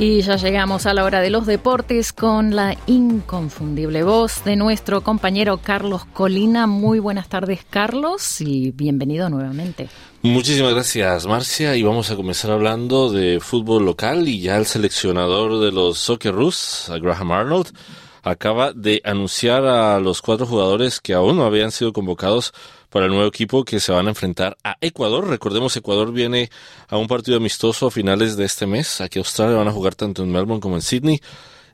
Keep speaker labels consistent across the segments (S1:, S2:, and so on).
S1: Y ya llegamos a la hora de los deportes con la inconfundible voz de nuestro compañero Carlos Colina. Muy buenas tardes, Carlos, y bienvenido nuevamente.
S2: Muchísimas gracias, Marcia. Y vamos a comenzar hablando de fútbol local y ya el seleccionador de los Socceroos, Graham Arnold, acaba de anunciar a los cuatro jugadores que aún no habían sido convocados para el nuevo equipo que se van a enfrentar a Ecuador. Recordemos, Ecuador viene a un partido amistoso a finales de este mes. Aquí Australia van a jugar tanto en Melbourne como en Sydney.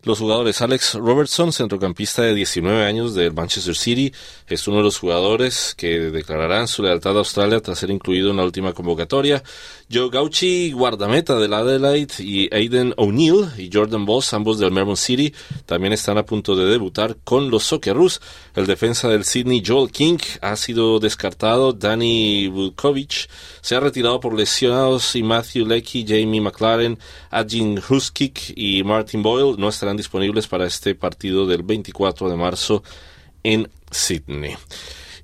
S2: Los jugadores Alex Robertson, centrocampista de 19 años del Manchester City, es uno de los jugadores que declararán su lealtad a Australia tras ser incluido en la última convocatoria. Joe Gauchi, guardameta del Adelaide, y Aiden O'Neill y Jordan Boss, ambos del Melbourne City, también están a punto de debutar con los Socceroos. El defensa del Sydney, Joel King, ha sido descartado. Danny Vukovic se ha retirado por lesionados y Matthew Leckie, Jamie McLaren, Adjin Huskik y Martin Boyle no estarán disponibles para este partido del 24 de marzo en Sydney.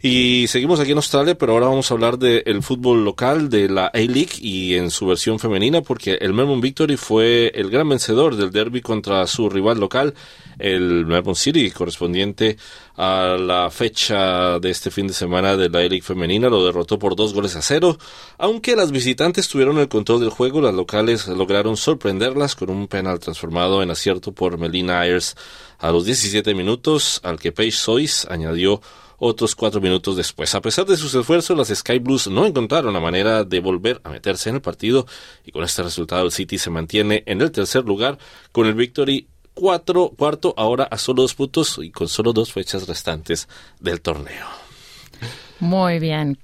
S2: Y seguimos aquí en Australia, pero ahora vamos a hablar del fútbol local de la A-League y en su versión femenina, porque el Melbourne Victory fue el gran vencedor del derby contra su rival local, el Melbourne City, correspondiente a la fecha de este fin de semana de la A-League femenina. Lo derrotó por dos goles a cero. Aunque las visitantes tuvieron el control del juego, las locales lograron sorprenderlas con un penal transformado en acierto por Melina Ayers a los 17 minutos, al que Paige Sois añadió otros cuatro minutos después. A pesar de sus esfuerzos, las Sky Blues no encontraron la manera de volver a meterse en el partido y con este resultado el City se mantiene en el tercer lugar con el Victory cuatro, cuarto ahora a solo dos puntos y con solo dos fechas restantes del torneo.
S1: Muy bien.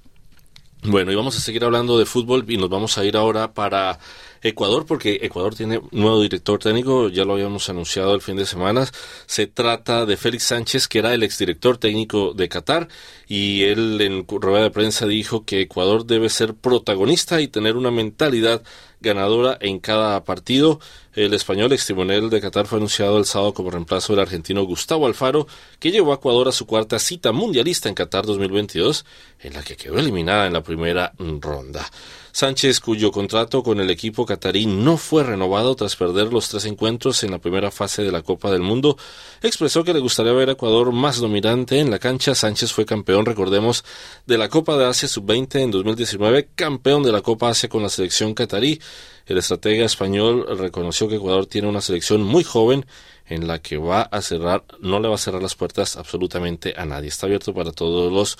S2: Bueno, y vamos a seguir hablando de fútbol y nos vamos a ir ahora para Ecuador, porque Ecuador tiene nuevo director técnico, ya lo habíamos anunciado el fin de semana. Se trata de Félix Sánchez, que era el exdirector técnico de Qatar, y él en rueda de prensa dijo que Ecuador debe ser protagonista y tener una mentalidad ganadora en cada partido. El español extimonel de Qatar fue anunciado el sábado como reemplazo del argentino Gustavo Alfaro, que llevó a Ecuador a su cuarta cita mundialista en Qatar 2022, en la que quedó eliminada en la primera ronda. Sánchez, cuyo contrato con el equipo catarí no fue renovado tras perder los tres encuentros en la primera fase de la Copa del Mundo, expresó que le gustaría ver a Ecuador más dominante en la cancha. Sánchez fue campeón, recordemos, de la Copa de Asia Sub-20 en 2019, campeón de la Copa Asia con la selección catarí. El estratega español reconoció que Ecuador tiene una selección muy joven en la que va a cerrar, no le va a cerrar las puertas absolutamente a nadie. Está abierto para todos los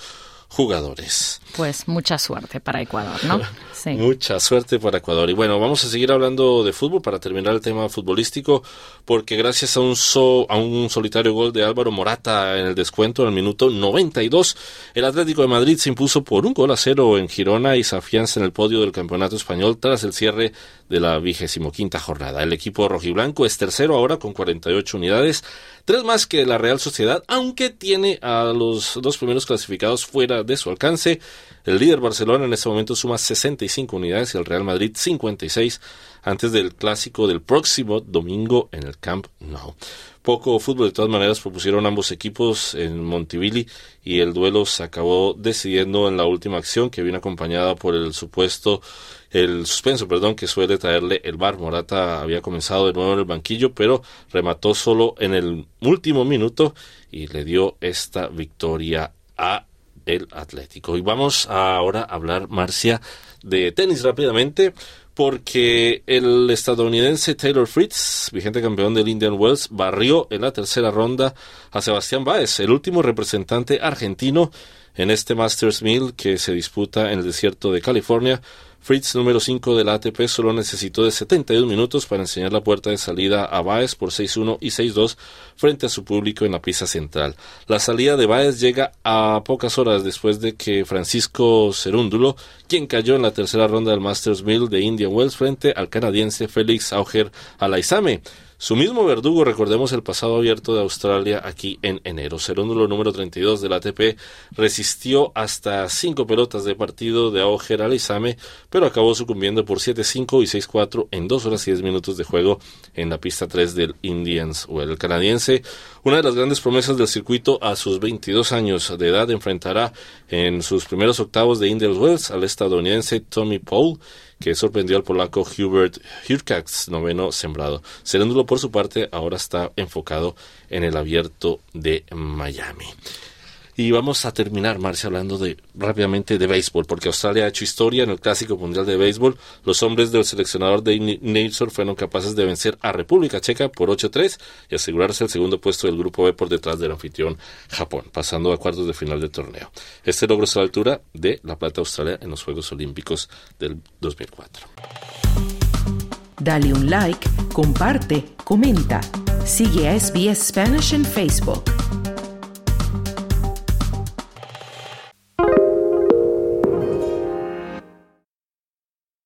S2: jugadores.
S1: Pues mucha suerte para Ecuador, ¿no?
S2: Sí. Mucha suerte para Ecuador. Y bueno, vamos a seguir hablando de fútbol para terminar el tema futbolístico, porque gracias a un, a un solitario gol de Álvaro Morata en el descuento en el minuto 92, el Atlético de Madrid se impuso por un gol a cero en Girona y se afianza en el podio del campeonato español tras el cierre de la vigésimo quinta jornada. El equipo rojiblanco es tercero ahora con 48 unidades, tres más que la Real Sociedad, aunque tiene a los dos primeros clasificados fuera de su alcance. El líder Barcelona en este momento suma 65 unidades y el Real Madrid 56 antes del clásico del próximo domingo en el Camp Nou. Poco fútbol de todas maneras propusieron ambos equipos en Montevideo y el duelo se acabó decidiendo en la última acción que viene acompañada por el supuesto el suspenso, perdón, que suele traerle el bar. Morata había comenzado de nuevo en el banquillo, pero remató solo en el último minuto y le dio esta victoria a el Atlético. Y vamos ahora a hablar, Marcia, de tenis rápidamente, porque el estadounidense Taylor Fritz, vigente campeón del Indian Wells, barrió en la tercera ronda a Sebastián Báez, el último representante argentino en este Masters 1000 que se disputa en el desierto de California Fritz, número 5 de la ATP, solo necesitó de 72 minutos para enseñar la puerta de salida a Baez por 6-1 y 6-2 frente a su público en la pista central. La salida de Baez llega a pocas horas después de que Francisco Cerúndulo, quien cayó en la tercera ronda del Masters 1000 de Indian Wells frente al canadiense Félix Auger Alaizame. Su mismo verdugo, recordemos el pasado abierto de Australia aquí en enero. Serúndulo número 32 del ATP resistió hasta cinco pelotas de partido de Auger Alizame, pero acabó sucumbiendo por 7-5 y 6-4 en 2 horas y 10 minutos de juego en la pista 3 del Indians o El canadiense, una de las grandes promesas del circuito a sus 22 años de edad, enfrentará en sus primeros octavos de Indians Wells al estadounidense Tommy Paul que sorprendió al polaco Hubert Hurkacz, noveno sembrado. Serúndulo, por su parte, ahora está enfocado en el abierto de Miami. Y vamos a terminar, Marcia, hablando de rápidamente de béisbol, porque Australia ha hecho historia en el Clásico Mundial de Béisbol. Los hombres del seleccionador de Nelson fueron capaces de vencer a República Checa por 8-3 y asegurarse el segundo puesto del Grupo B por detrás del anfitrión Japón, pasando a cuartos de final del torneo. Este logro es la altura de la plata Australia en los Juegos Olímpicos del 2004.
S3: Dale un like, comparte, comenta. Sigue a SBS Spanish en Facebook.